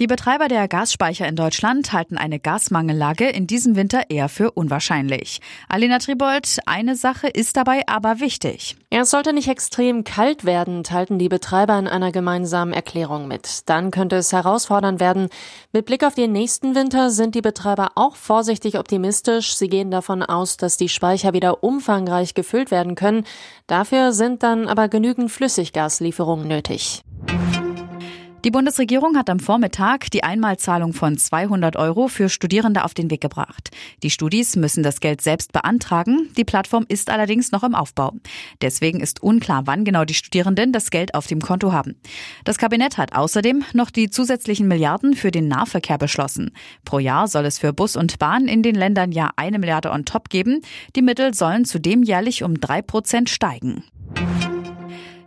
Die Betreiber der Gasspeicher in Deutschland halten eine Gasmangellage in diesem Winter eher für unwahrscheinlich. Alena Tribold, eine Sache ist dabei aber wichtig. Es sollte nicht extrem kalt werden, teilten die Betreiber in einer gemeinsamen Erklärung mit. Dann könnte es herausfordernd werden. Mit Blick auf den nächsten Winter sind die Betreiber auch vorsichtig optimistisch. Sie gehen davon aus, dass die Speicher wieder umfangreich gefüllt werden können. Dafür sind dann aber genügend Flüssiggaslieferungen nötig. Die Bundesregierung hat am Vormittag die Einmalzahlung von 200 Euro für Studierende auf den Weg gebracht. Die Studis müssen das Geld selbst beantragen. Die Plattform ist allerdings noch im Aufbau. Deswegen ist unklar, wann genau die Studierenden das Geld auf dem Konto haben. Das Kabinett hat außerdem noch die zusätzlichen Milliarden für den Nahverkehr beschlossen. Pro Jahr soll es für Bus und Bahn in den Ländern ja eine Milliarde on top geben. Die Mittel sollen zudem jährlich um drei Prozent steigen.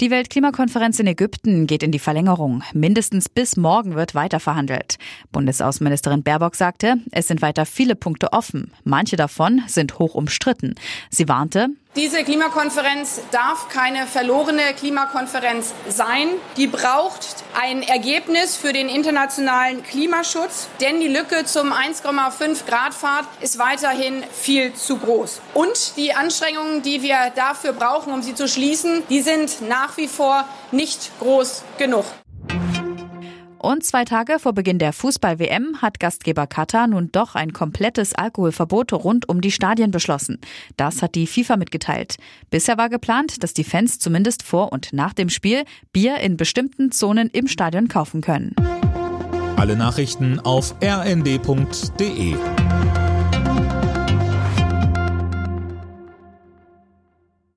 Die Weltklimakonferenz in Ägypten geht in die Verlängerung. Mindestens bis morgen wird weiter verhandelt. Bundesaußenministerin Baerbock sagte, es sind weiter viele Punkte offen. Manche davon sind hoch umstritten. Sie warnte, diese Klimakonferenz darf keine verlorene Klimakonferenz sein. Die braucht ein Ergebnis für den internationalen Klimaschutz, denn die Lücke zum 1,5 Grad Pfad ist weiterhin viel zu groß. Und die Anstrengungen, die wir dafür brauchen, um sie zu schließen, die sind nach wie vor nicht groß genug. Und zwei Tage vor Beginn der Fußball-WM hat Gastgeber Katar nun doch ein komplettes Alkoholverbot rund um die Stadien beschlossen. Das hat die FIFA mitgeteilt. Bisher war geplant, dass die Fans zumindest vor und nach dem Spiel Bier in bestimmten Zonen im Stadion kaufen können. Alle Nachrichten auf rnd.de